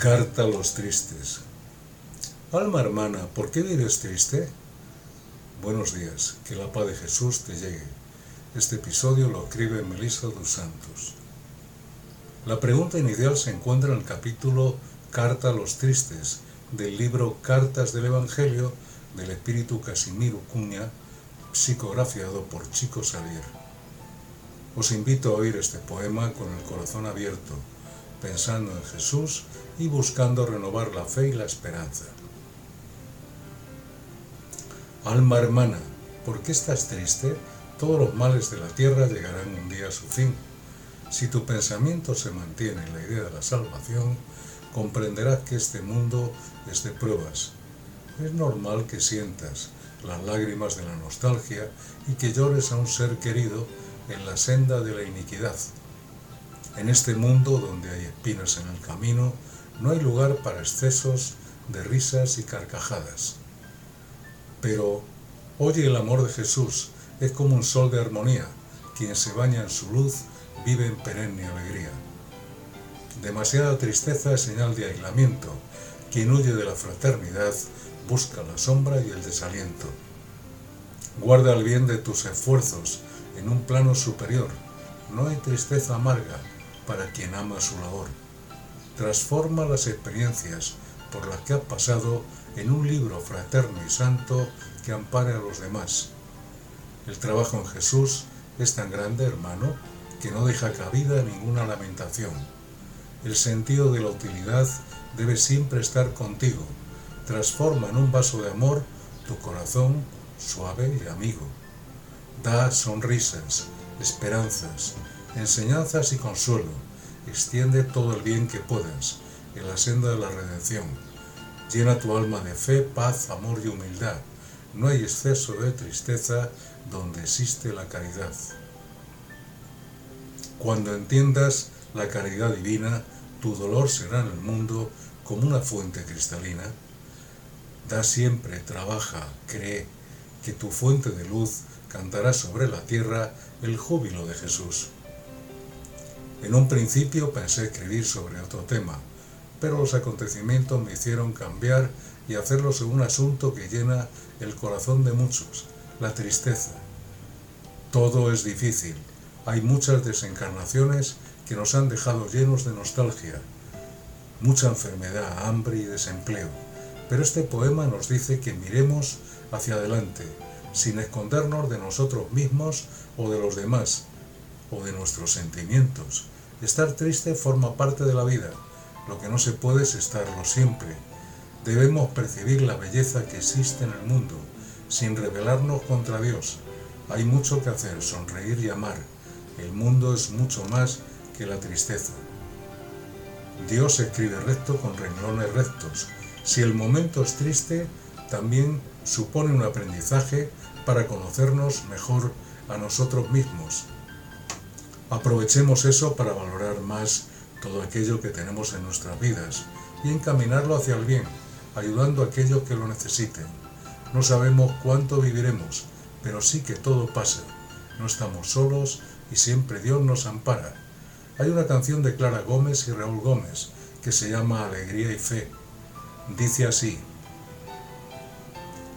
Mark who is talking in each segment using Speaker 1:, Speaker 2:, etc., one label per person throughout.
Speaker 1: Carta a los tristes. Alma hermana, ¿por qué vives triste? Buenos días, que la paz de Jesús te llegue. Este episodio lo escribe Melissa dos Santos. La pregunta inicial se encuentra en el capítulo Carta a los tristes del libro Cartas del Evangelio del Espíritu Casimiro Cuña, psicografiado por Chico Xavier. Os invito a oír este poema con el corazón abierto pensando en Jesús y buscando renovar la fe y la esperanza. Alma hermana, ¿por qué estás triste? Todos los males de la tierra llegarán un día a su fin. Si tu pensamiento se mantiene en la idea de la salvación, comprenderás que este mundo es de pruebas. Es normal que sientas las lágrimas de la nostalgia y que llores a un ser querido en la senda de la iniquidad en este mundo donde hay espinas en el camino, no hay lugar para excesos de risas y carcajadas. Pero oye el amor de Jesús, es como un sol de armonía, quien se baña en su luz vive en perenne alegría. Demasiada tristeza es señal de aislamiento, quien huye de la fraternidad busca la sombra y el desaliento. Guarda el bien de tus esfuerzos en un plano superior, no hay tristeza amarga, para quien ama su labor. Transforma las experiencias por las que has pasado en un libro fraterno y santo que ampare a los demás. El trabajo en Jesús es tan grande, hermano, que no deja cabida ninguna lamentación. El sentido de la utilidad debe siempre estar contigo. Transforma en un vaso de amor tu corazón suave y amigo. Da sonrisas, esperanzas, enseñanzas y consuelo. Extiende todo el bien que puedas en la senda de la redención. Llena tu alma de fe, paz, amor y humildad. No hay exceso de tristeza donde existe la caridad. Cuando entiendas la caridad divina, tu dolor será en el mundo como una fuente cristalina. Da siempre, trabaja, cree, que tu fuente de luz cantará sobre la tierra el júbilo de Jesús. En un principio pensé escribir sobre otro tema, pero los acontecimientos me hicieron cambiar y hacerlo sobre un asunto que llena el corazón de muchos, la tristeza. Todo es difícil, hay muchas desencarnaciones que nos han dejado llenos de nostalgia, mucha enfermedad, hambre y desempleo. Pero este poema nos dice que miremos hacia adelante, sin escondernos de nosotros mismos o de los demás, o de nuestros sentimientos. Estar triste forma parte de la vida. Lo que no se puede es estarlo siempre. Debemos percibir la belleza que existe en el mundo, sin rebelarnos contra Dios. Hay mucho que hacer, sonreír y amar. El mundo es mucho más que la tristeza. Dios escribe recto con renglones rectos. Si el momento es triste, también supone un aprendizaje para conocernos mejor a nosotros mismos Aprovechemos eso para valorar más todo aquello que tenemos en nuestras vidas y encaminarlo hacia el bien, ayudando a aquellos que lo necesiten. No sabemos cuánto viviremos, pero sí que todo pasa. No estamos solos y siempre Dios nos ampara. Hay una canción de Clara Gómez y Raúl Gómez que se llama Alegría y Fe. Dice así,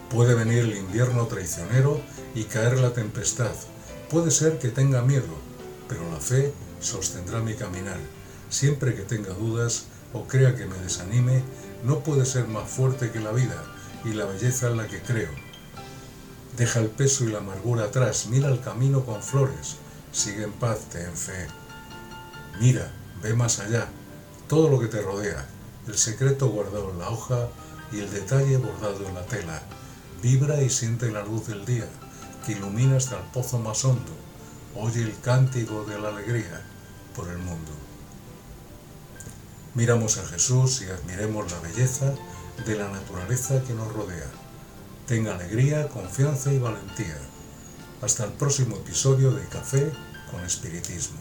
Speaker 1: puede venir el invierno traicionero y caer la tempestad. Puede ser que tenga miedo, pero la fe sostendrá mi caminar. Siempre que tenga dudas o crea que me desanime, no puede ser más fuerte que la vida y la belleza en la que creo. Deja el peso y la amargura atrás, mira el camino con flores, sigue en paz, ten fe. Mira, ve más allá, todo lo que te rodea, el secreto guardado en la hoja y el detalle bordado en la tela. Vibra y siente la luz del día, que ilumina hasta el pozo más hondo oye el cántico de la alegría por el mundo. Miramos a Jesús y admiremos la belleza de la naturaleza que nos rodea. Tenga alegría, confianza y valentía. Hasta el próximo episodio de Café con Espiritismo.